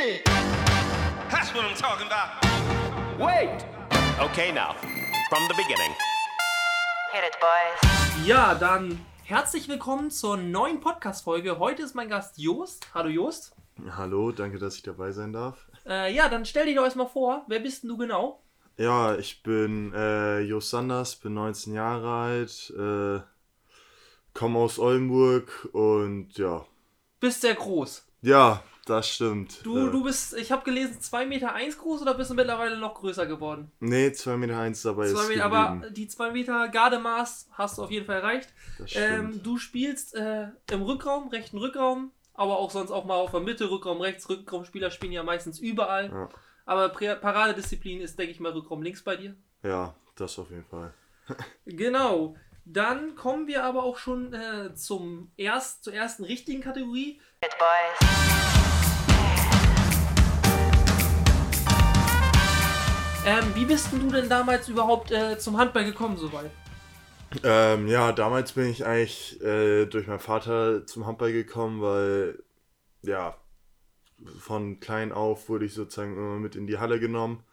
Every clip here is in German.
it. That's what I'm talking about. Wait! Okay, now, from the beginning. Hit it, boys. Ja, dann herzlich willkommen zur neuen Podcast-Folge. Heute ist mein Gast Joost. Hallo Joost. Hallo, danke, dass ich dabei sein darf. Äh, ja, dann stell dich doch erstmal vor. Wer bist denn du genau? Ja, ich bin äh, Jos Sanders, bin 19 Jahre alt, äh, komme aus Oldenburg und ja. Bist sehr groß. Ja, das stimmt. Du, äh, du bist, ich habe gelesen, 2,1 Meter eins groß oder bist du mittlerweile noch größer geworden? Nee, 2,1 Meter eins dabei Zwei ist Meter, aber die 2 Meter Gardemaß hast du auf jeden Fall erreicht. das Ähm, stimmt. du spielst äh, im Rückraum, rechten Rückraum, aber auch sonst auch mal auf der Mitte, Rückraum rechts. Rückraumspieler spielen ja meistens überall. Ja. Aber Paradedisziplin ist, denke ich mal, Rückraum links bei dir. ja, das auf jeden Fall. Genau. Dann kommen wir aber auch schon äh, zum erst, zur ersten richtigen Kategorie. It, boys. Ähm, wie bist du denn damals überhaupt äh, zum Handball gekommen soweit? Ähm, ja, damals bin ich eigentlich äh, durch meinen Vater zum Handball gekommen, weil, ja, von klein auf wurde ich sozusagen immer mit in die Halle genommen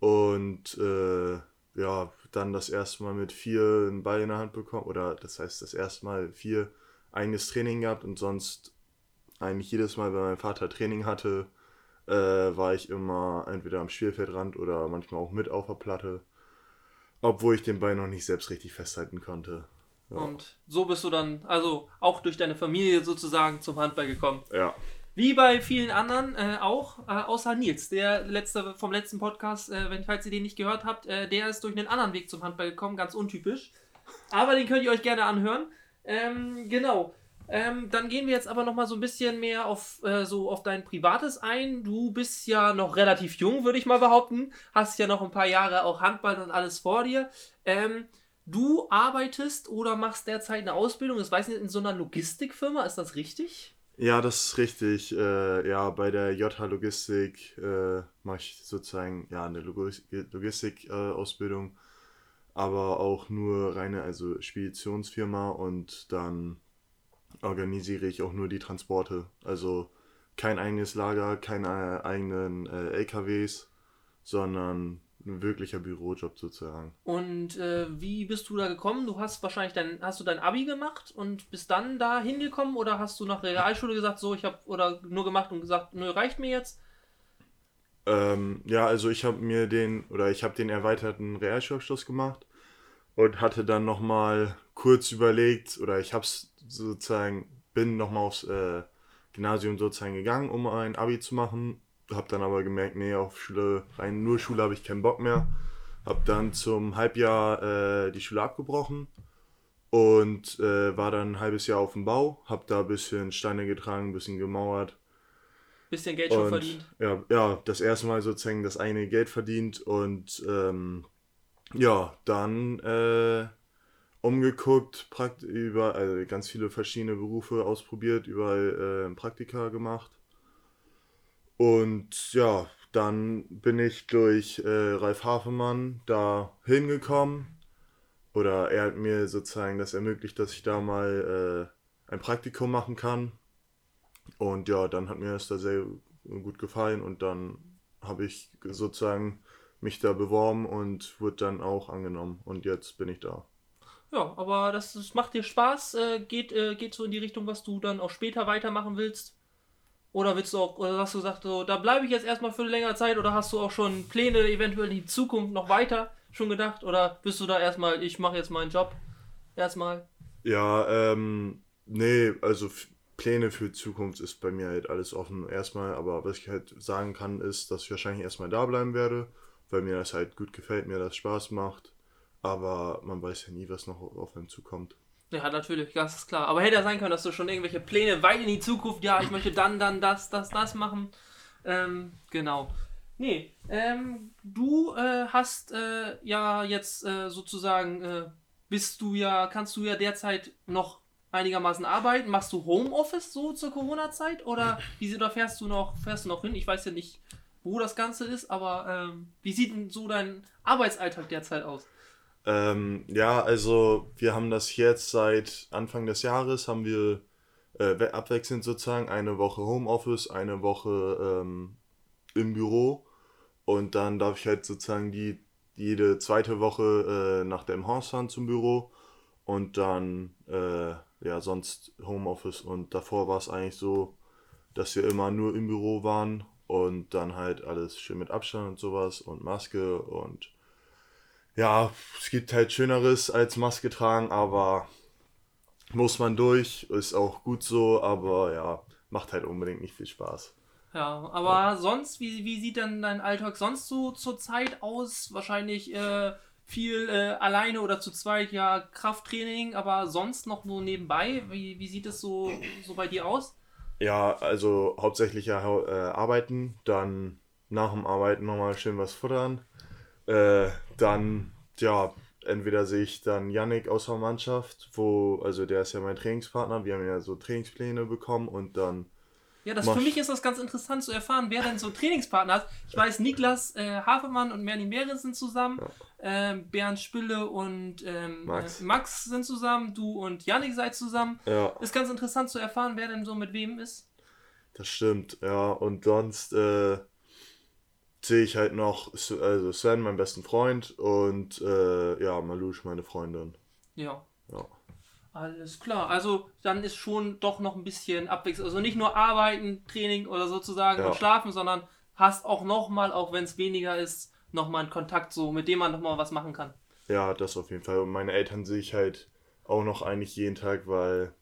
und äh, ja, dann das erste Mal mit vier einen Ball in der Hand bekommen, oder das heißt das erste Mal vier eigenes Training gehabt und sonst eigentlich jedes Mal, wenn mein Vater Training hatte, äh, war ich immer entweder am Spielfeldrand oder manchmal auch mit auf der Platte. Obwohl ich den Ball noch nicht selbst richtig festhalten konnte. Ja. Und so bist du dann, also auch durch deine Familie sozusagen zum Handball gekommen. ja. Wie bei vielen anderen äh, auch, äh, außer Nils, der letzte vom letzten Podcast, äh, wenn falls ihr den nicht gehört habt, äh, der ist durch einen anderen Weg zum Handball gekommen, ganz untypisch. Aber den könnt ihr euch gerne anhören. Ähm, genau. Ähm, dann gehen wir jetzt aber noch mal so ein bisschen mehr auf äh, so auf dein Privates ein. Du bist ja noch relativ jung, würde ich mal behaupten. Hast ja noch ein paar Jahre auch Handball und alles vor dir. Ähm, du arbeitest oder machst derzeit eine Ausbildung, das weiß ich nicht, in so einer Logistikfirma, ist das richtig? Ja, das ist richtig. Äh, ja, bei der JH Logistik äh, mache ich sozusagen ja, eine Logistik-Ausbildung, aber auch nur reine also Speditionsfirma und dann organisiere ich auch nur die Transporte. Also kein eigenes Lager, keine eigenen äh, LKWs, sondern ein wirklicher Bürojob sozusagen. Und äh, wie bist du da gekommen? Du hast wahrscheinlich dein, hast du dein Abi gemacht und bist dann da hingekommen oder hast du nach der Realschule gesagt, so ich habe oder nur gemacht und gesagt, nö, reicht mir jetzt? Ähm, ja, also ich habe mir den, oder ich habe den erweiterten Realschulabschluss gemacht und hatte dann nochmal kurz überlegt, oder ich habe es sozusagen, bin nochmal aufs äh, Gymnasium sozusagen gegangen, um ein Abi zu machen, habe dann aber gemerkt, nee, auf Schule, rein nur Schule habe ich keinen Bock mehr, habe dann zum Halbjahr äh, die Schule abgebrochen und äh, war dann ein halbes Jahr auf dem Bau, habe da ein bisschen Steine getragen, ein bisschen gemauert, Bisschen Geld schon und, verdient. Ja, ja, das erste Mal sozusagen das eigene Geld verdient und ähm, ja, dann äh, umgeguckt, prakt über also ganz viele verschiedene Berufe ausprobiert, überall äh, Praktika gemacht. Und ja, dann bin ich durch äh, Ralf Hafemann da hingekommen. Oder er hat mir sozusagen das ermöglicht, dass ich da mal äh, ein Praktikum machen kann. Und ja, dann hat mir das da sehr gut gefallen und dann habe ich sozusagen mich da beworben und wurde dann auch angenommen und jetzt bin ich da. Ja, aber das, das macht dir Spaß, äh, geht, äh, geht so in die Richtung, was du dann auch später weitermachen willst? Oder willst du auch, oder hast du gesagt, so, da bleibe ich jetzt erstmal für eine längere Zeit oder hast du auch schon Pläne eventuell in die Zukunft noch weiter schon gedacht? Oder bist du da erstmal, ich mache jetzt meinen Job erstmal? Ja, ähm, nee, also Pläne für die Zukunft ist bei mir halt alles offen erstmal, aber was ich halt sagen kann, ist, dass ich wahrscheinlich erstmal da bleiben werde, weil mir das halt gut gefällt, mir das Spaß macht, aber man weiß ja nie, was noch auf einem zukommt. Ja, natürlich, das ist klar. Aber hätte ja sein können, dass du schon irgendwelche Pläne weit in die Zukunft, ja, ich möchte dann, dann das, das, das machen. Ähm, genau. Nee, ähm, du äh, hast äh, ja jetzt äh, sozusagen, äh, bist du ja, kannst du ja derzeit noch einigermaßen arbeiten. Machst du Homeoffice so zur Corona-Zeit oder wie oder fährst du noch, fährst du noch hin? Ich weiß ja nicht, wo das Ganze ist, aber ähm, wie sieht denn so dein Arbeitsalltag derzeit aus? Ähm, ja, also wir haben das jetzt seit Anfang des Jahres, haben wir äh, we- abwechselnd sozusagen eine Woche Homeoffice, eine Woche ähm, im Büro und dann darf ich halt sozusagen die jede zweite Woche äh, nach dem Haus fahren zum Büro und dann äh, ja sonst Homeoffice und davor war es eigentlich so, dass wir immer nur im Büro waren und dann halt alles schön mit Abstand und sowas und Maske und ja, es gibt halt Schöneres als Maske tragen, aber muss man durch, ist auch gut so, aber ja, macht halt unbedingt nicht viel Spaß. Ja, aber sonst, wie, wie sieht denn dein Alltag sonst so zur Zeit aus? Wahrscheinlich äh, viel äh, alleine oder zu zweit, ja, Krafttraining, aber sonst noch nur nebenbei. Wie, wie sieht es so, so bei dir aus? Ja, also hauptsächlich ja äh, arbeiten, dann nach dem Arbeiten nochmal schön was futtern. Äh, dann, ja, entweder sehe ich dann Yannick aus der Mannschaft, wo, also der ist ja mein Trainingspartner, wir haben ja so Trainingspläne bekommen und dann Ja, das für mich ist das ganz interessant zu erfahren, wer denn so Trainingspartner hat. Ich weiß, Niklas äh, Hafermann und Merlin Behrens sind zusammen, ähm, Bernd Spille und ähm, Max. Äh, Max sind zusammen, du und Yannick seid zusammen. Ja, Ist ganz interessant zu erfahren, wer denn so mit wem ist. das stimmt, ja. Und sonst äh, sehe ich halt noch also Sven, meinen besten Freund, und äh, ja, Malusch, meine Freundin. Ja. Ja. Alles klar. Also dann ist schon doch noch ein bisschen Abwechslung. Also nicht nur arbeiten, Training oder sozusagen Ja. und schlafen, sondern hast auch nochmal, auch wenn es weniger ist, nochmal einen Kontakt so, mit dem man nochmal was machen kann. Ja, das auf jeden Fall. Und meine Eltern sehe ich halt auch noch eigentlich jeden Tag, weil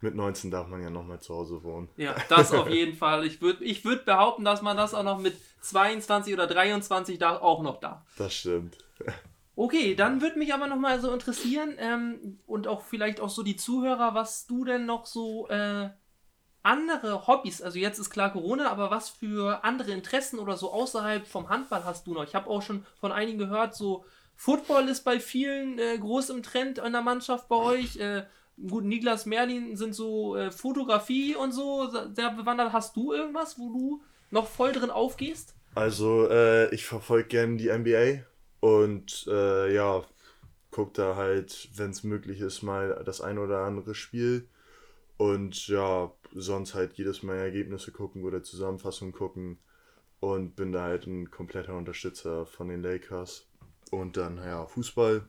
mit 19 darf man ja noch mal zu Hause wohnen. Ja, das auf jeden Fall. Ich würde ich würd behaupten, dass man das auch noch mit 22 oder 23 da auch noch darf. Das stimmt. Okay, dann würde mich aber nochmal so interessieren ähm, und auch vielleicht auch so die Zuhörer, was du denn noch so äh, andere Hobbys, also jetzt ist klar Corona, aber was für andere Interessen oder so außerhalb vom Handball hast du noch? Ich habe auch schon von einigen gehört, so Football ist bei vielen äh, groß im Trend in der Mannschaft bei euch. Äh, gut, Niklas Merlin sind so äh, Fotografie und so sehr bewandert. Hast du irgendwas, wo du noch voll drin aufgehst? Also, äh, ich verfolge gerne die NBA und äh, ja, gucke da halt, wenn es möglich ist, mal das ein oder andere Spiel. Und ja, sonst halt jedes Mal Ergebnisse gucken oder Zusammenfassungen gucken. Und bin da halt ein kompletter Unterstützer von den Lakers. Und dann, ja, Fußball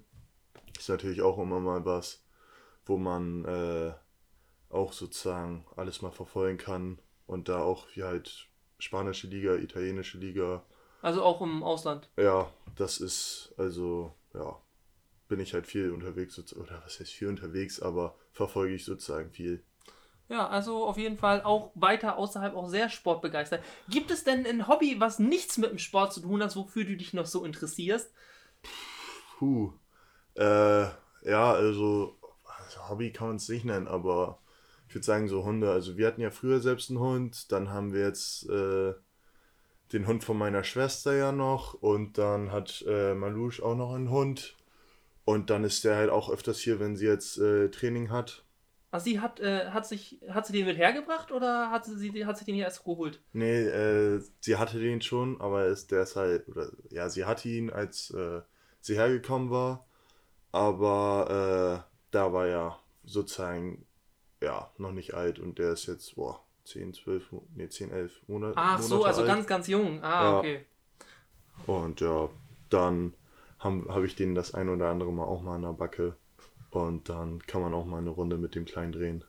ist natürlich auch immer mal was, wo man äh, auch sozusagen alles mal verfolgen kann. Und da auch wie halt spanische Liga, italienische Liga. Also auch im Ausland. Ja, das ist, also, ja, bin ich halt viel unterwegs, oder was heißt viel unterwegs, aber verfolge ich sozusagen viel. Ja, also auf jeden Fall auch weiter außerhalb auch sehr sportbegeistert. Gibt es denn ein Hobby, was nichts mit dem Sport zu tun hat, wofür du dich noch so interessierst? Puh. Äh, ja, also Hobby kann man es nicht nennen, aber ich würde sagen, so Hunde. Also, wir hatten ja früher selbst einen Hund, dann haben wir jetzt äh, den Hund von meiner Schwester ja noch und dann hat äh, Malouche auch noch einen Hund. Und dann ist der halt auch öfters hier, wenn sie jetzt äh, Training hat. Also sie hat, äh, hat sich, hat sie den mit hergebracht oder hat sie, sie hat sich den hier erst geholt? Nee, äh, sie hatte den schon, aber ist, der ist halt, oder ja, sie hatte ihn, als äh, sie hergekommen war, aber äh, da war ja sozusagen, ja, noch nicht alt und der ist jetzt, boah, 10, 12, Mo- nee, 10, 11 Monate. Ach so, Monate also alt. ganz, ganz jung. Ah, Ja. okay. Und ja, dann habe hab ich den das ein oder andere Mal auch mal an der Backe und dann kann man auch mal eine Runde mit dem Kleinen drehen.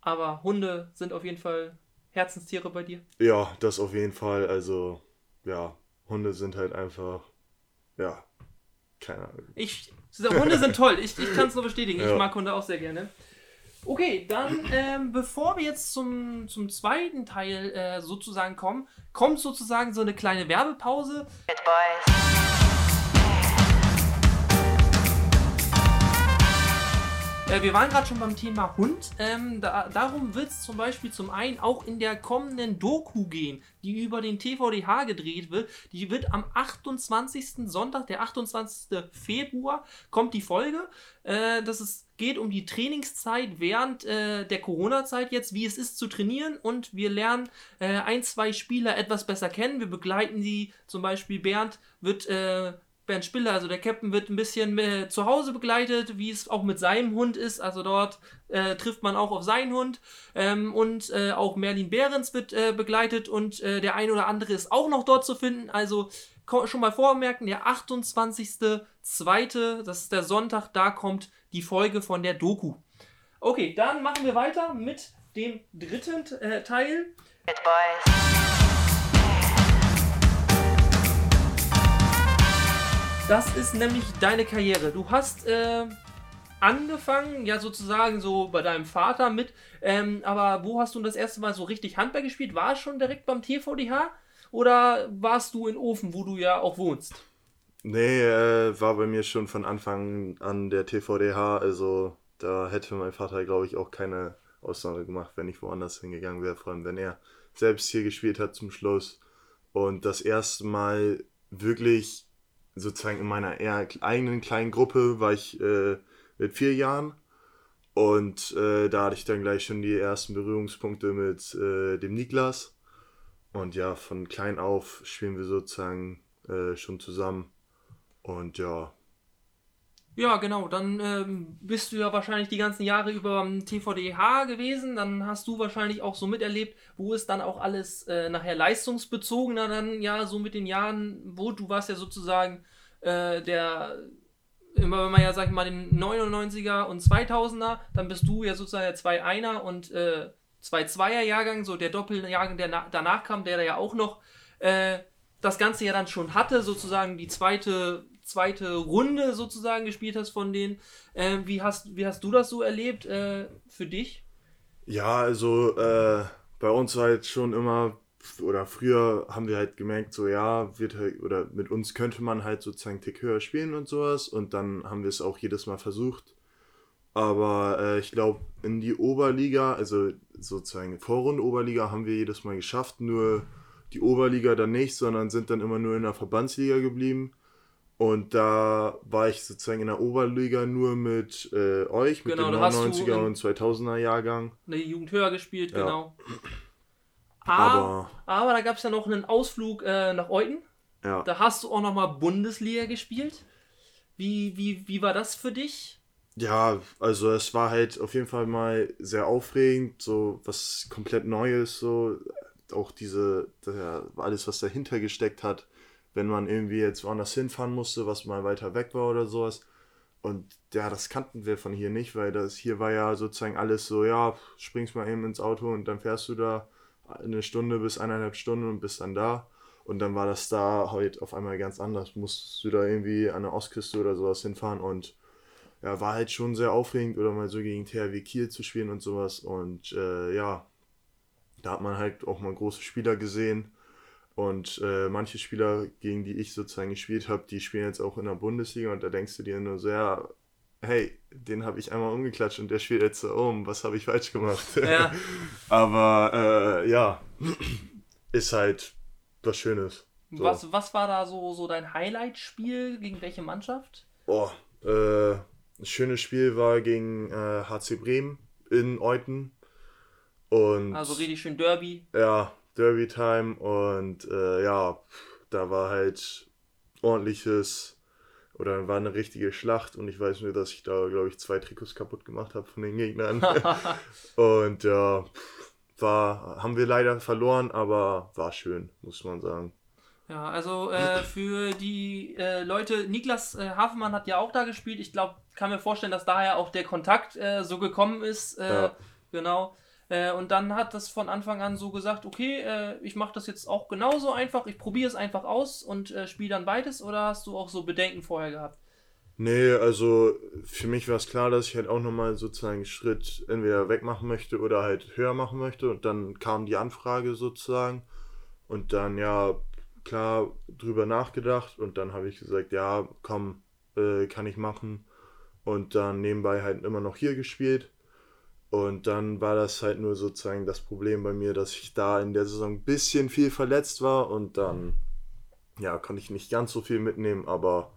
Aber Hunde sind auf jeden Fall Herzenstiere bei dir. Ja, das auf jeden Fall. Also, ja, Hunde sind halt einfach, ja, keine Ahnung. Ich, Hunde sind toll. Ich, ich kann es nur bestätigen. Ich Ja. mag Hunde auch sehr gerne. Okay, dann ähm, bevor wir jetzt zum, zum zweiten Teil äh, sozusagen kommen, kommt sozusagen so eine kleine Werbepause. It, boys. Äh, wir waren gerade schon beim Thema Hund. Ähm, da, darum wird es zum Beispiel zum einen auch in der kommenden Doku gehen, die über den TVDH gedreht wird. Die wird am 28. Sonntag, der 28. Februar, kommt die Folge. Äh, das ist, geht um die Trainingszeit während äh, der Corona-Zeit jetzt, wie es ist zu trainieren. Und wir lernen äh, ein, zwei Spieler etwas besser kennen. Wir begleiten sie, zum Beispiel Bernd wird... Bernd Spiller, also der Captain, wird ein bisschen äh, zu Hause begleitet, wie es auch mit seinem Hund ist. Also dort äh, trifft man auch auf seinen hund. Ähm, und äh, auch Merlin Behrens wird äh, begleitet und äh, der ein oder andere ist auch noch dort zu finden. Also schon mal vormerken, der 28.02., das ist der Sonntag, da kommt die Folge von der Doku. Okay, dann machen wir weiter mit dem dritten äh, Teil. It, boys. Das ist nämlich deine Karriere. Du hast äh, angefangen, ja sozusagen so bei deinem Vater mit, ähm, aber wo hast du das erste Mal so richtig Handball gespielt? War es schon direkt beim TVDH oder warst du in Ofen, wo du ja auch wohnst? Nee, äh, war bei mir schon von Anfang an der TVDH, also da hätte mein Vater, glaube ich, auch keine Ausnahme gemacht, wenn ich woanders hingegangen wäre, vor allem wenn er selbst hier gespielt hat zum Schluss. Und das erste Mal wirklich sozusagen in meiner eher eigenen kleinen Gruppe war ich äh, mit vier Jahren. Und äh, da hatte ich dann gleich schon die ersten Berührungspunkte mit äh, dem Niklas. Und ja, von klein auf spielen wir sozusagen äh, schon zusammen. Und ja, Ja, genau. Dann ähm, bist du ja wahrscheinlich die ganzen Jahre über am TVDH gewesen. Dann hast du wahrscheinlich auch so miterlebt, wo es dann auch alles äh, nachher leistungsbezogener dann ja so mit den Jahren, wo du warst ja sozusagen äh, der, immer wenn man ja, sag mal, den 99er und 2000er, dann bist du ja sozusagen der 2-1er und äh, 2-2er Jahrgang, so der Doppeljahrgang, der na danach kam, der da ja auch noch äh, das Ganze ja dann schon hatte, sozusagen die zweite, zweite Runde sozusagen gespielt hast von denen. Äh, wie, hast, wie hast du das so erlebt äh, für dich? Ja, also äh, bei uns war halt schon immer, oder früher haben wir halt gemerkt, so ja, wird halt, oder mit uns könnte man halt sozusagen einen Tick höher spielen und sowas. Und dann haben wir es auch jedes Mal versucht. Aber äh, ich glaube, in die Oberliga, also sozusagen Vorrunde Oberliga, haben wir jedes Mal geschafft. Nur die Oberliga dann nicht, sondern sind dann immer nur in der Verbandsliga geblieben. Und da war ich sozusagen in der Oberliga nur mit äh, euch, mit Genau, dem da hast du 99er in- und 2000er Jahrgang. Eine Jugend höher gespielt, Ja. genau. Aber, Aber da gab es ja noch einen Ausflug äh, nach Euten. ja. Da hast du auch nochmal Bundesliga gespielt. Wie, wie, wie war das für dich? Ja, also es war halt auf jeden Fall mal sehr aufregend, so was komplett Neues, so auch diese, der, alles was dahinter gesteckt hat, wenn man irgendwie jetzt woanders hinfahren musste, was mal weiter weg war oder sowas. Und ja, das kannten wir von hier nicht, weil das hier war ja sozusagen alles so, ja, springst mal eben ins Auto und dann fährst du da eine Stunde bis eineinhalb Stunden und bist dann da. Und dann war das da heute auf einmal ganz anders. Musstest du da irgendwie an der Ostküste oder sowas hinfahren und ja, war halt schon sehr aufregend oder mal so gegen THW Kiel zu spielen und sowas. Und äh, ja, da hat man halt auch mal große Spieler gesehen. Und äh, manche Spieler, gegen die ich sozusagen gespielt habe, die spielen jetzt auch in der Bundesliga und da denkst du dir nur so, ja, hey, den habe ich einmal umgeklatscht und der spielt jetzt so um, was habe ich falsch gemacht? Ja. Aber äh, ja, ist halt was Schönes. So. Was, was war da so, so dein Highlight-Spiel? Gegen welche Mannschaft? Oh, äh, ein schönes Spiel war gegen äh, HC Bremen in Euten. Und Also richtig schön Derby. ja, Derby Time und äh, ja, da war halt ordentliches oder war eine richtige Schlacht und ich weiß nur, dass ich da, glaube ich, zwei Trikots kaputt gemacht habe von den Gegnern. und ja, war, haben wir leider verloren, aber war schön, muss man sagen. Ja, also äh, für die äh, Leute, Niklas äh, Hafenmann hat ja auch da gespielt. Ich glaube, kann mir vorstellen, dass daher auch der Kontakt äh, so gekommen ist. Äh, Ja. Genau. Äh, und dann hat das von Anfang an so gesagt, okay, äh, ich mache das jetzt auch genauso einfach, ich probiere es einfach aus und äh, spiele dann beides oder hast du auch so Bedenken vorher gehabt? Nee, also für mich war es klar, dass ich halt auch nochmal sozusagen einen Schritt entweder wegmachen möchte oder halt höher machen möchte. Und dann kam die Anfrage sozusagen. Und dann ja, klar drüber nachgedacht. Und dann habe ich gesagt, ja, komm, äh, kann ich machen. Und dann nebenbei halt immer noch hier gespielt. Und dann war das halt nur sozusagen das Problem bei mir, dass ich da in der Saison ein bisschen viel verletzt war. Und dann, ja, konnte ich nicht ganz so viel mitnehmen, aber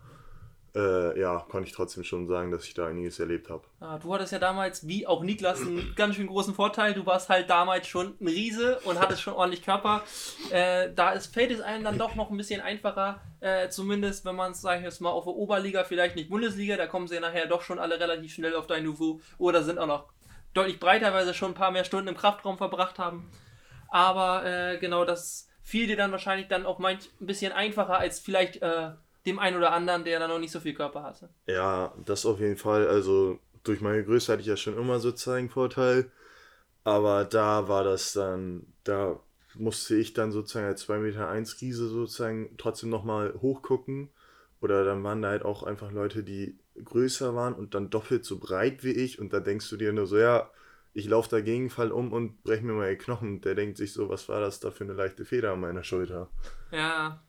äh, ja, konnte ich trotzdem schon sagen, dass ich da einiges erlebt habe. Ah, du hattest ja damals, wie auch Niklas, einen ganz schön großen Vorteil. Du warst halt damals schon ein Riese und hattest schon ordentlich Körper. Äh, da ist, fällt es einem dann doch noch ein bisschen einfacher, äh, zumindest wenn man es, sag ich jetzt mal, auf der Oberliga, vielleicht nicht Bundesliga, da kommen sie ja nachher doch schon alle relativ schnell auf dein Niveau oder sind auch noch deutlich breiter, weil sie schon ein paar mehr Stunden im Kraftraum verbracht haben. Aber äh, genau, das fiel dir dann wahrscheinlich dann auch manch ein bisschen einfacher als vielleicht äh, dem einen oder anderen, der dann noch nicht so viel Körper hatte. Ja, das auf jeden Fall. Also durch meine Größe hatte ich ja schon immer sozusagen Vorteil. Aber da war das dann, da musste ich dann sozusagen als 2 Meter 1 Riese sozusagen trotzdem nochmal hochgucken. Oder dann waren da halt auch einfach Leute, die größer waren und dann doppelt so breit wie ich. Und da denkst du dir nur so, ja, ich laufe dagegen, fall um und breche mir mal die Knochen. Und der denkt sich so, was war das da für eine leichte Feder an meiner Schulter? Ja.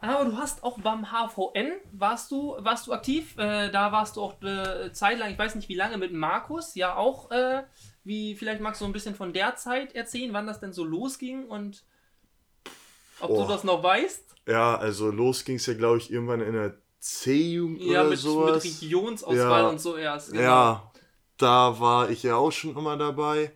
Aber du hast auch beim HVN, warst du, warst du aktiv, äh, da warst du auch eine Zeit lang, ich weiß nicht wie lange, mit Markus, ja auch, äh, wie, vielleicht magst du ein bisschen von der Zeit erzählen, wann das denn so losging und ob Oh. du das noch weißt? Ja, also los ging es ja, glaube ich, irgendwann in der C-Jugend Ja, oder mit, sowas. mit Regionsauswahl Ja. und so erst. genau. Ja, da war ich ja auch schon immer dabei.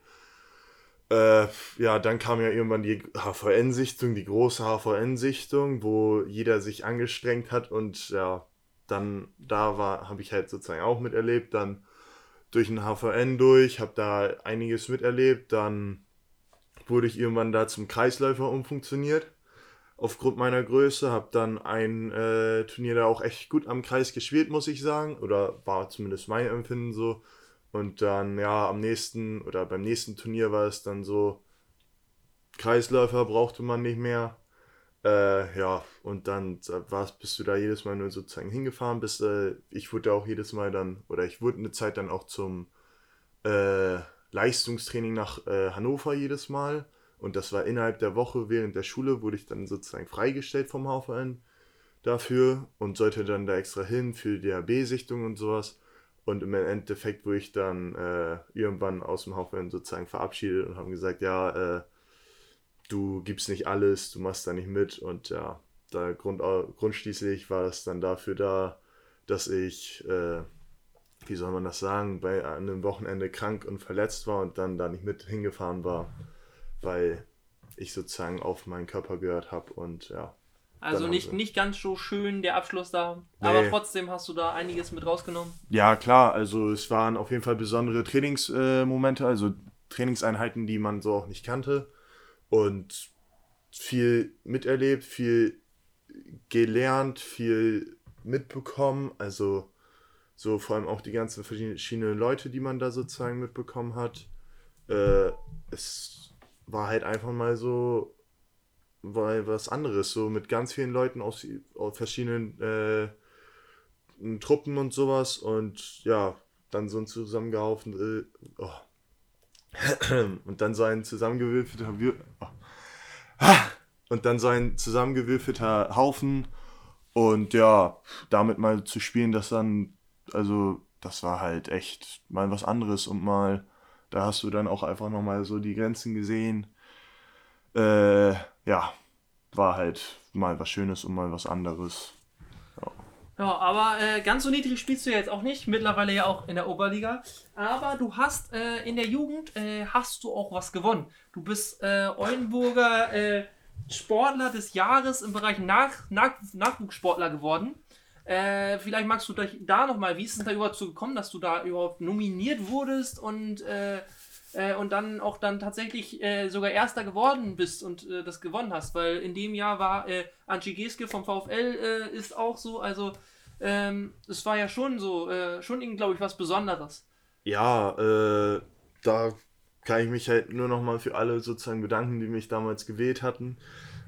Äh, ja, dann kam ja irgendwann die HVN-Sichtung, die große HVN-Sichtung, wo jeder sich angestrengt hat und ja, dann da war, habe ich halt sozusagen auch miterlebt. Dann durch den HVN durch, habe da einiges miterlebt. Dann wurde ich irgendwann da zum Kreisläufer umfunktioniert. Aufgrund meiner Größe habe dann ein äh, Turnier da auch echt gut am Kreis gespielt, muss ich sagen. Oder war zumindest mein Empfinden so. Und dann, ja, am nächsten oder beim nächsten Turnier war es dann so, Kreisläufer brauchte man nicht mehr. Äh, ja, und dann war's, bist du da jedes Mal nur sozusagen hingefahren, bist, äh, ich wurde auch jedes Mal dann, oder ich wurde eine Zeit dann auch zum äh, Leistungstraining nach äh, Hannover jedes Mal. Und das war innerhalb der Woche während der Schule, wurde ich dann sozusagen freigestellt vom HVN dafür und sollte dann da extra hin für DHB-Sichtung und sowas. Und im Endeffekt wurde ich dann äh, irgendwann aus dem HVN sozusagen verabschiedet und haben gesagt, ja, äh, du gibst nicht alles, du machst da nicht mit. Und ja, da Grund, grundschließlich war es dann dafür da, dass ich, äh, wie soll man das sagen, bei einem Wochenende krank und verletzt war und dann da nicht mit hingefahren war, weil ich sozusagen auf meinen Körper gehört habe und ja. Also nicht, nicht ganz so schön der Abschluss da, Nee. aber trotzdem hast du da einiges mit rausgenommen. Ja, klar, also es waren auf jeden Fall besondere Trainingsmomente, äh, also Trainingseinheiten, die man so auch nicht kannte und viel miterlebt, viel gelernt, viel mitbekommen, also so vor allem auch die ganzen verschiedenen Leute, die man da sozusagen mitbekommen hat. Äh, es war halt einfach mal so weil was anderes, so mit ganz vielen Leuten aus, aus verschiedenen äh, Truppen und sowas und ja, dann so ein zusammengehaufen äh, oh. und dann so ein zusammengewürfelter Wür- oh. Und dann so ein zusammengewürfelter Haufen und ja, damit mal zu spielen, das dann, also das war halt echt mal was anderes und mal, da hast du dann auch einfach nochmal so die Grenzen gesehen. Äh, ja, war halt mal was Schönes und mal was anderes. Ja, aber äh, ganz so niedrig spielst du jetzt auch nicht. Mittlerweile ja auch in der Oberliga. Aber du hast äh, in der Jugend äh, hast du auch was gewonnen. Du bist äh, Oldenburger äh, Sportler des Jahres im Bereich Nach Nach Nachwuchssportler geworden. Äh, vielleicht magst du dich da nochmal, wie ist es da überhaupt so gekommen, dass du da überhaupt nominiert wurdest und, äh, äh, und dann auch dann tatsächlich äh, sogar Erster geworden bist und äh, das gewonnen hast? Weil in dem Jahr war äh, Angie Geske vom VfL äh, ist auch so, also ähm, es war ja schon so, schon glaube ich was Besonderes. Ja, da kann ich mich halt nur nochmal für alle sozusagen bedanken, die mich damals gewählt hatten.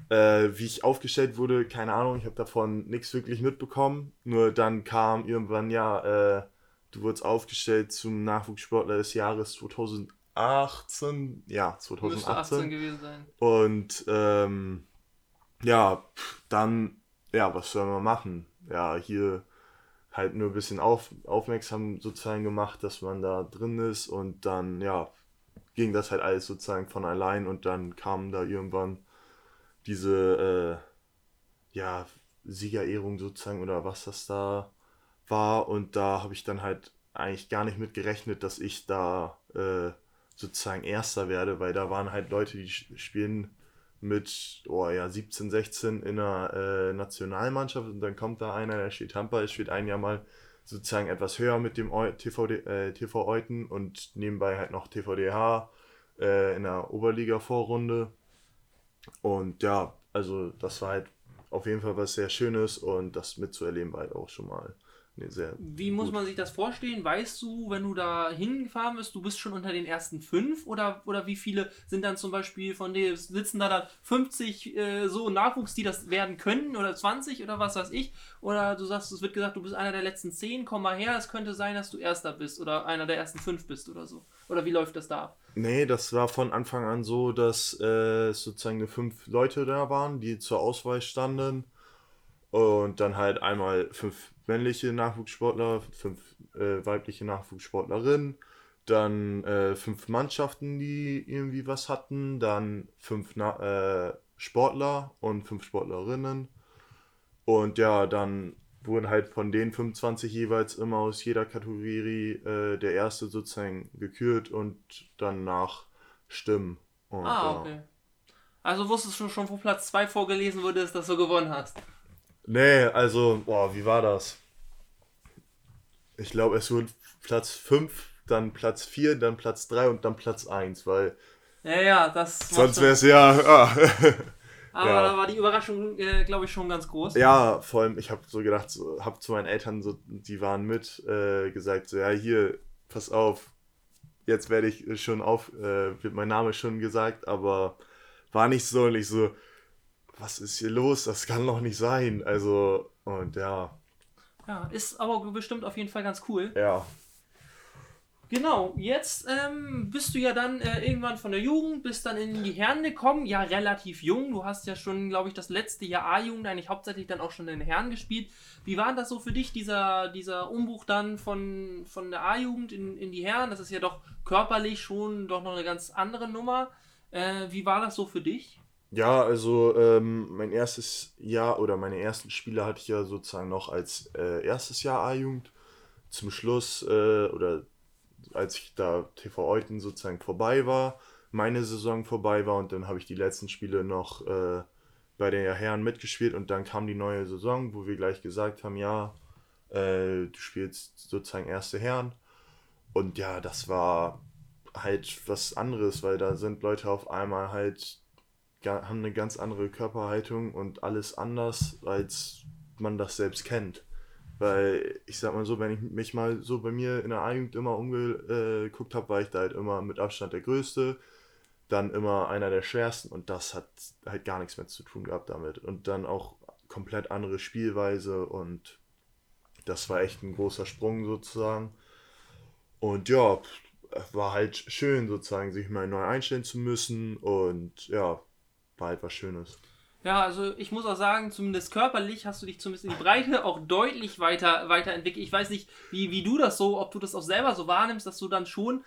Äh, wie ich aufgestellt wurde, keine Ahnung, ich habe davon nichts wirklich mitbekommen. Nur dann kam irgendwann, ja, äh, du wurdest aufgestellt zum Nachwuchssportler des Jahres 2018. Ja, Müsste 2018. 18 gewesen sein. Und ähm, ja, dann, ja, was soll man machen? Ja, hier halt nur ein bisschen auf, aufmerksam sozusagen gemacht, dass man da drin ist und dann, ja, ging das halt alles sozusagen von allein und dann kamen da irgendwann diese, äh, ja, Siegerehrung sozusagen oder was das da war. Und da habe ich dann halt eigentlich gar nicht mit gerechnet, dass ich da äh, sozusagen Erster werde, weil da waren halt Leute, die spielen mit oh ja, 17, 16 in einer äh, Nationalmannschaft und dann kommt da einer, der steht Handball, spielt ein Jahr mal sozusagen etwas höher mit dem Eu- äh, TV Euten und nebenbei halt noch TVDH äh, in der Oberliga-Vorrunde. Und ja, also das war halt auf jeden Fall was sehr Schönes und das mitzuerleben war halt auch schon mal eine sehr. Wie muss gut. man sich das vorstellen? Weißt du, wenn du da hingefahren bist, du bist schon unter den ersten fünf oder, oder wie viele sind dann zum Beispiel von dir, sitzen da dann 50 äh, so Nachwuchs, die das werden können oder 20 oder was weiß ich? Oder du sagst, es wird gesagt, du bist einer der letzten 10, komm mal her, es könnte sein, dass du Erster bist oder einer der ersten fünf bist oder so. Oder wie läuft das da ab? Nee, das war von Anfang an so, dass äh, es sozusagen fünf Leute da waren, die zur Auswahl standen. Und dann halt einmal fünf männliche Nachwuchssportler, fünf äh, weibliche Nachwuchssportlerinnen, dann äh, fünf Mannschaften, die irgendwie was hatten, dann fünf Na äh, Sportler und fünf Sportlerinnen. Und ja, dann wurden halt von den 25 jeweils immer aus jeder Kategorie äh, der erste sozusagen gekürt und dann nach Stimmen. Und, Ah, ja. okay. Also wusstest du schon, wo Platz 2 vorgelesen wurde, dass du gewonnen hast. Nee, also, boah, wie war das? Ich glaube, es wurde Platz 5, dann Platz 4, dann Platz 3 und dann Platz 1, weil Ja, ja, das. sonst wäre es ja. Ah. Aber ja. da war die Überraschung, äh, glaube ich, schon ganz groß. Ja, vor allem, ich habe so gedacht, so, habe zu meinen Eltern, so, die waren mit, äh, gesagt, so, ja, hier, pass auf, jetzt werde ich schon auf, äh, wird mein Name schon gesagt, aber war nicht so und ich so, was ist hier los? Das kann doch nicht sein. Also, und ja, Ja, ist aber bestimmt auf jeden Fall ganz cool. ja. Genau, jetzt ähm, bist du ja dann äh, irgendwann von der Jugend, bist dann in die Herren gekommen, ja relativ jung. Du hast ja schon, glaube ich, das letzte Jahr A-Jugend eigentlich hauptsächlich dann auch schon in den Herren gespielt. Wie war das so für dich, dieser, dieser Umbruch dann von, von der A-Jugend in, in die Herren? Das ist ja doch körperlich schon doch noch eine ganz andere Nummer. Äh, wie war das so für dich? Ja, also ähm, mein erstes Jahr oder meine ersten Spiele hatte ich ja sozusagen noch als äh, erstes Jahr A-Jugend. Zum Schluss äh, oder als ich da TV Euten sozusagen vorbei war, meine Saison vorbei war und dann habe ich die letzten Spiele noch äh, bei den Herren mitgespielt und dann kam die neue Saison, wo wir gleich gesagt haben, ja, äh, du spielst sozusagen erste Herren. Und ja, das war halt was anderes, weil da sind Leute auf einmal halt haben eine ganz andere Körperhaltung und alles anders, als man das selbst kennt. Weil ich sag mal so, wenn ich mich mal so bei mir in der A-Jugend immer umgeguckt habe, war ich da halt immer mit Abstand der Größte, dann immer einer der Schwersten und das hat halt gar nichts mehr zu tun gehabt damit. Und dann auch komplett andere Spielweise und das war echt ein großer Sprung sozusagen. Und ja, war halt schön sozusagen, sich mal neu einstellen zu müssen und ja, war halt was Schönes. Ja, also ich muss auch sagen, zumindest körperlich hast du dich zumindest in die Breite auch deutlich weiter, weiterentwickelt. Ich weiß nicht, wie, wie du das so, ob du das auch selber so wahrnimmst, dass du dann schon,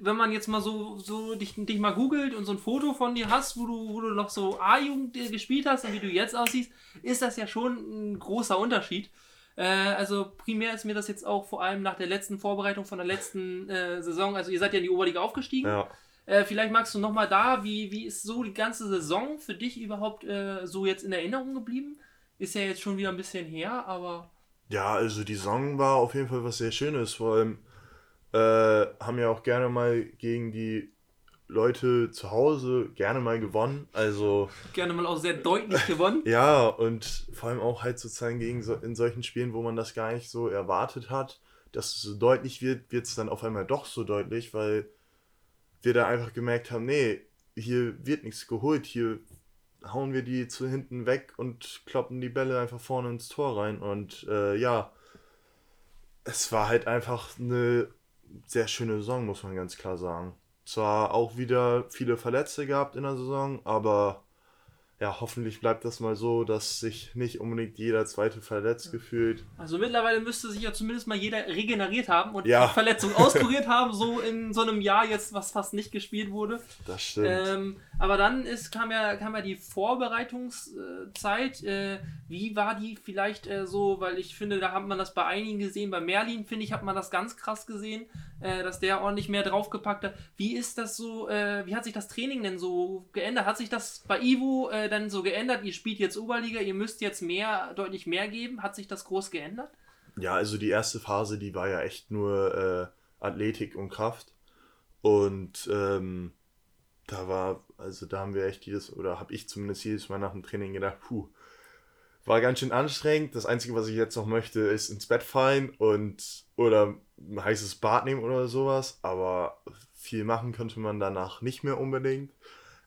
wenn man jetzt mal so, so dich, dich mal googelt und so ein Foto von dir hast, wo du, wo du noch so A-Jugend gespielt hast und wie du jetzt aussiehst, ist das ja schon ein großer Unterschied. Äh, also primär ist mir das jetzt auch vor allem nach der letzten Vorbereitung von der letzten äh, Saison, also ihr seid ja in die Oberliga aufgestiegen. Ja. Äh, vielleicht magst du nochmal da, wie, wie ist so die ganze Saison für dich überhaupt äh, so jetzt in Erinnerung geblieben? Ist ja jetzt schon wieder ein bisschen her, aber Ja, also die Saison war auf jeden Fall was sehr Schönes. Vor allem äh, haben ja auch gerne mal gegen die Leute zu Hause gerne mal gewonnen. Also gerne mal auch sehr deutlich gewonnen. ja, und vor allem auch halt sozusagen gegen so, in solchen Spielen, wo man das gar nicht so erwartet hat, dass es so deutlich wird, wird es dann auf einmal doch so deutlich, weil wir da einfach gemerkt haben, nee, hier wird nichts geholt, hier hauen wir die zu hinten weg und kloppen die Bälle einfach vorne ins Tor rein. Und äh, ja, es war halt einfach eine sehr schöne Saison, muss man ganz klar sagen. Zwar auch wieder viele Verletzte gehabt in der Saison, aber ja, hoffentlich bleibt das mal so, dass sich nicht unbedingt jeder zweite verletzt gefühlt. Also mittlerweile müsste sich ja zumindest mal jeder regeneriert haben und Ja. die Verletzung auskuriert haben, so in so einem Jahr jetzt, was fast nicht gespielt wurde. Das stimmt. Ähm, aber dann ist, kam, ja, kam ja die Vorbereitungszeit. Äh, wie war die vielleicht äh, so? Weil ich finde, da hat man das bei einigen gesehen. Bei Merlin, finde ich, hat man das ganz krass gesehen, äh, dass der ordentlich mehr draufgepackt hat. Wie ist das so? Äh, wie hat sich das Training denn so geändert? Hat sich das bei Ivo äh, dann so geändert? Ihr spielt jetzt Oberliga, ihr müsst jetzt mehr, deutlich mehr geben. Hat sich das groß geändert? Ja, also die erste Phase, die war ja echt nur äh, Athletik und Kraft. Und ähm, da war, also da haben wir echt jedes, oder habe ich zumindest jedes Mal nach dem Training gedacht, puh, war ganz schön anstrengend. Das Einzige, was ich jetzt noch möchte, ist ins Bett fallen und oder ein heißes Bad nehmen oder sowas. Aber viel machen könnte man danach nicht mehr unbedingt.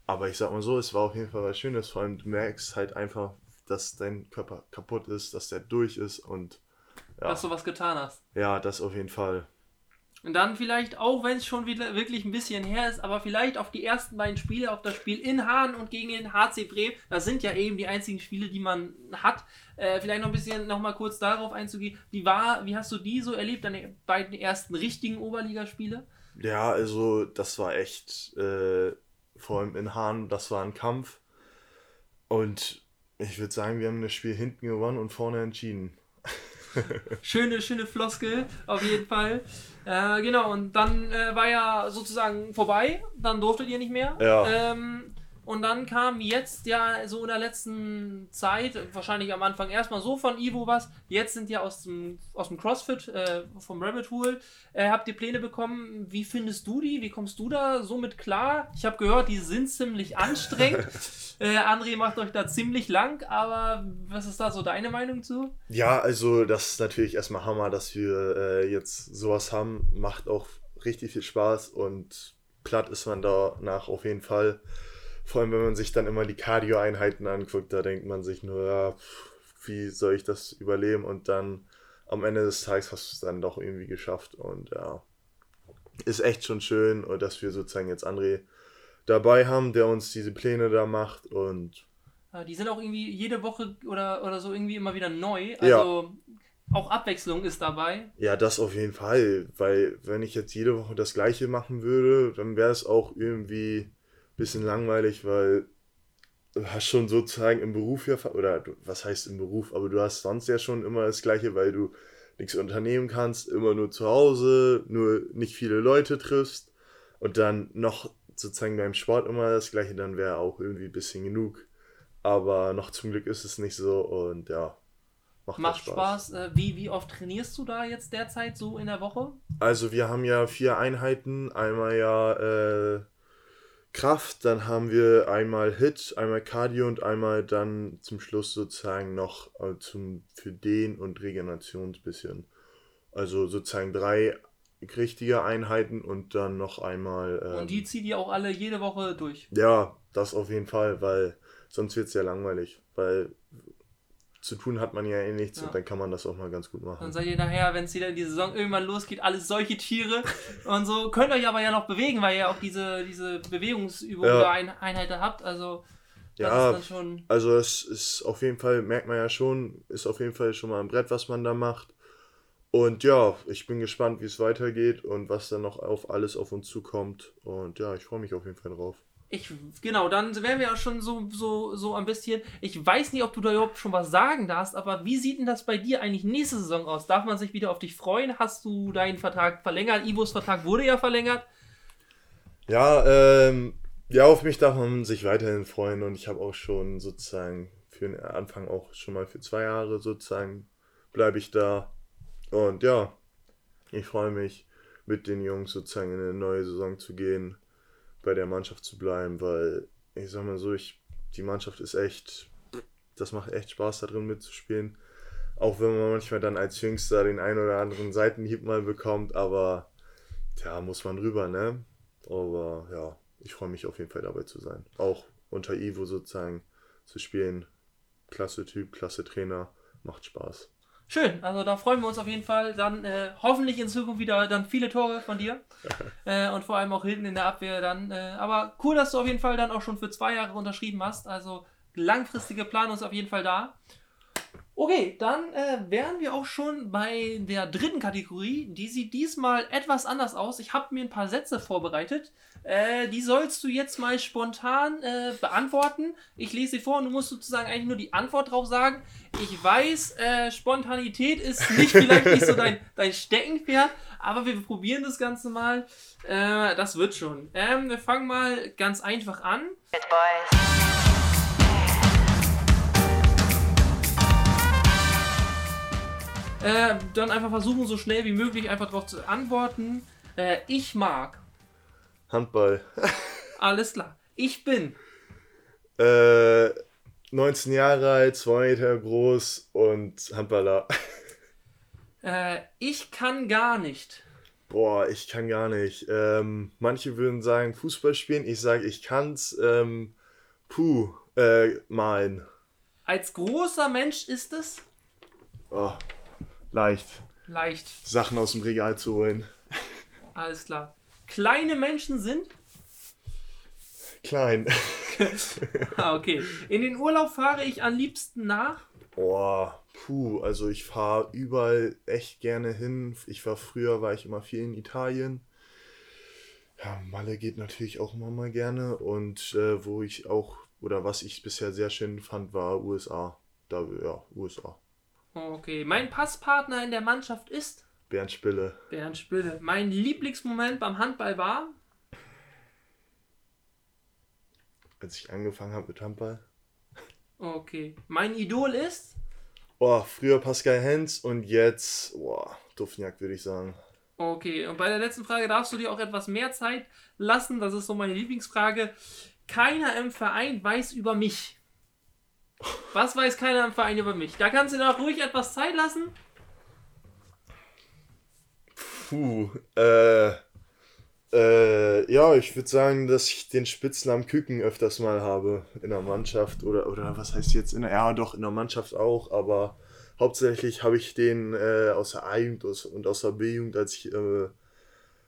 Aber ich sag mal so, es war auf jeden Fall was Schönes. Vor allem du merkst halt einfach, dass dein Körper kaputt ist, dass der durch ist und ja. Dass du was getan hast. Ja, das auf jeden Fall. Und dann vielleicht, auch wenn es schon wieder wirklich ein bisschen her ist, aber vielleicht auf die ersten beiden Spiele, auf das Spiel in Hahn und gegen den HC Bremen, das sind ja eben die einzigen Spiele, die man hat. Äh, vielleicht noch ein bisschen noch mal kurz darauf einzugehen. Wie war, wie hast du die so erlebt, deine beiden ersten richtigen Oberligaspiele? Ja, also das war echt, äh, vor allem in Hahn, das war ein Kampf. Und ich würde sagen, wir haben das Spiel hinten gewonnen und vorne entschieden. Schöne, schöne Floskel, auf jeden Fall. Äh, genau, und dann äh, war ja sozusagen vorbei, dann durftet ihr nicht mehr. Ja. Ähm, und dann kam jetzt ja so in der letzten Zeit, wahrscheinlich am Anfang erstmal so von Ivo was, jetzt sind ja aus dem, aus dem CrossFit, äh, vom Rabbit Hole, äh, habt ihr Pläne bekommen. Wie findest du die? Wie kommst du da so mit klar? Ich habe gehört, die sind ziemlich anstrengend. äh, André macht euch da ziemlich lang, aber was ist da so deine Meinung zu? Ja, also das ist natürlich erstmal Hammer, dass wir äh, jetzt sowas haben. Macht auch richtig viel Spaß und platt ist man danach auf jeden Fall. Vor allem, wenn man sich dann immer die Cardio-Einheiten anguckt, da denkt man sich nur, ja, wie soll ich das überleben? Und dann am Ende des Tages hast du es dann doch irgendwie geschafft. Und ja, ist echt schon schön, und dass wir sozusagen jetzt André dabei haben, der uns diese Pläne da macht. Und Ja, die sind auch irgendwie jede Woche oder, oder so irgendwie immer wieder neu. Ja. Also auch Abwechslung ist dabei. Ja, das auf jeden Fall, weil wenn ich jetzt jede Woche das gleiche machen würde, dann wäre es auch irgendwie bisschen langweilig, weil du hast schon sozusagen im Beruf ja, oder was heißt im Beruf, aber du hast sonst ja schon immer das gleiche, weil du nichts unternehmen kannst, immer nur zu Hause, nur nicht viele Leute triffst und dann noch sozusagen beim Sport immer das gleiche, dann wäre auch irgendwie ein bisschen genug. Aber noch zum Glück ist es nicht so und ja, macht, Macht auch Spaß. Äh, wie, wie oft trainierst du da jetzt derzeit so in der Woche? Also wir haben ja vier Einheiten. Einmal ja äh, Kraft, dann haben wir einmal Hit, einmal Cardio und einmal dann zum Schluss sozusagen noch äh, zum, für Den- und Regenerations bisschen. Also sozusagen drei richtige Einheiten und dann noch einmal... Ähm, Und die zieht ihr auch alle jede Woche durch. ja, das auf jeden Fall, weil sonst wird es ja langweilig. Weil zu tun hat man ja eh nichts Ja. und dann kann man das auch mal ganz gut machen. Dann seid ihr nachher, wenn es wieder in die Saison irgendwann losgeht, alles solche Tiere und so. Könnt euch aber ja noch bewegen, weil ihr auch diese, diese Bewegungsübungen Ja. oder Ein Einheiten habt. Also das Ja, ist dann schon. Also es ist auf jeden Fall, merkt man ja schon, ist auf jeden Fall schon mal ein Brett, was man da macht. Und ja, ich bin gespannt, wie es weitergeht und was dann noch auf alles auf uns zukommt. Und ja, ich freue mich auf jeden Fall drauf. Ich, genau, dann wären wir ja schon so, so, so ein bisschen. Ich weiß nicht, ob du da überhaupt schon was sagen darfst, aber wie sieht denn das bei dir eigentlich nächste Saison aus? Darf man sich wieder auf dich freuen? Hast du deinen Vertrag verlängert? Ivos Vertrag wurde ja verlängert. Ja, ähm, ja, auf mich darf man sich weiterhin freuen und ich habe auch schon sozusagen für den Anfang auch schon mal für zwei Jahre sozusagen bleibe ich da. Und ja, ich freue mich mit den Jungs sozusagen in eine neue Saison zu gehen, bei der Mannschaft zu bleiben, weil ich sag mal so, ich, die Mannschaft ist echt, das macht echt Spaß da drin mitzuspielen. Auch wenn man manchmal dann als Jüngster den einen oder anderen Seitenhieb mal bekommt, aber ja, muss man rüber, ne? Aber ja, ich freue mich auf jeden Fall dabei zu sein. Auch unter Ivo sozusagen zu spielen. Klasse Typ, klasse Trainer, macht Spaß. Schön, also da freuen wir uns auf jeden Fall. Dann äh, hoffentlich in Zukunft wieder dann viele Tore von dir. äh, und vor allem auch hinten in der Abwehr dann. Äh, aber cool, dass du auf jeden Fall dann auch schon für zwei Jahre unterschrieben hast. Also langfristige Planung ist auf jeden Fall da. Okay, dann äh, wären wir auch schon bei der dritten Kategorie. Die sieht diesmal etwas anders aus. Ich habe mir ein paar Sätze vorbereitet. Äh, die sollst du jetzt mal spontan äh, beantworten. Ich lese sie vor und du musst sozusagen eigentlich nur die Antwort drauf sagen. Ich weiß, äh, Spontanität ist nicht vielleicht nicht so dein, dein Steckenpferd, aber wir probieren das Ganze mal. Äh, das wird schon. Ähm, wir fangen mal ganz einfach an. It, boys. Äh, dann einfach versuchen, so schnell wie möglich einfach darauf zu antworten. Äh, ich mag. Handball. Alles klar. Ich bin. Äh, 19 Jahre alt, 2 Meter groß und Handballer. Äh, ich kann gar nicht. Boah, ich kann gar nicht. Ähm, manche würden sagen Fußball spielen. Ich sage, ich kann's. Ähm, puh, äh, malen. Als großer Mensch ist es Oh, leicht. leicht. Sachen aus dem Regal zu holen. Alles klar. Kleine Menschen sind. Klein. Ah, okay. In den Urlaub fahre ich am liebsten nach. Boah, puh, also ich fahre überall echt gerne hin. Ich war früher, war ich immer viel in Italien. Ja, Malle geht natürlich auch immer mal gerne. Und äh, wo ich auch, oder was ich bisher sehr schön fand, war USA. Da, ja, USA. Okay. Mein Passpartner in der Mannschaft ist. Bernd Spille. Bernd Spille. Mein Lieblingsmoment beim Handball war. Als ich angefangen habe mit Handball. Okay. Mein Idol ist. Oh, früher Pascal Hens und jetzt, boah, Dufniak würde ich sagen. Okay, und bei der letzten Frage darfst du dir auch etwas mehr Zeit lassen. Das ist so meine Lieblingsfrage. Keiner im Verein weiß über mich. Was weiß keiner im Verein über mich? Da kannst du auch ruhig etwas Zeit lassen. Puh, äh, äh, ja, ich würde sagen, dass ich den Spitznamen Küken öfters mal habe in der Mannschaft oder, oder was heißt jetzt in der, ja doch in der Mannschaft auch, aber hauptsächlich habe ich den äh, aus der A-Jugend und aus der B-Jugend, als ich äh,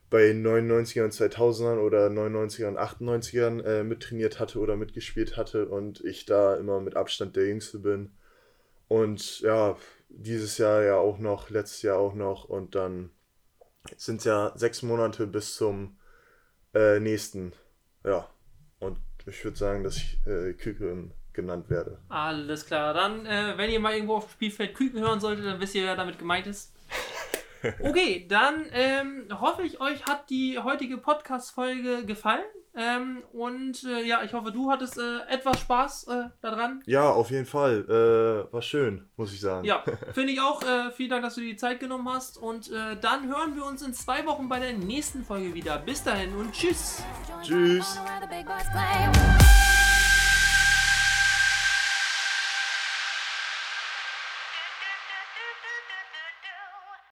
bei 99ern, 2000ern oder 99ern, 98ern äh, mittrainiert hatte oder mitgespielt hatte und ich da immer mit Abstand der Jüngste bin. Und ja, dieses Jahr ja auch noch, letztes Jahr auch noch und dann sind es ja sechs Monate bis zum äh, nächsten. Ja, und ich würde sagen, dass ich äh, Küken genannt werde. Alles klar. Dann, äh, wenn ihr mal irgendwo auf dem Spielfeld Küken hören solltet, dann wisst ihr, wer damit gemeint ist. Okay, dann ähm, hoffe ich, euch hat die heutige Podcast-Folge gefallen. Ähm, und äh, ja, ich hoffe, du hattest äh, etwas Spaß äh, daran. Ja, auf jeden Fall. Äh, war schön, muss ich sagen. Ja, finde ich auch. Äh, vielen Dank, dass du dir die Zeit genommen hast. Und äh, dann hören wir uns in zwei Wochen bei der nächsten Folge wieder. Bis dahin und tschüss. Tschüss.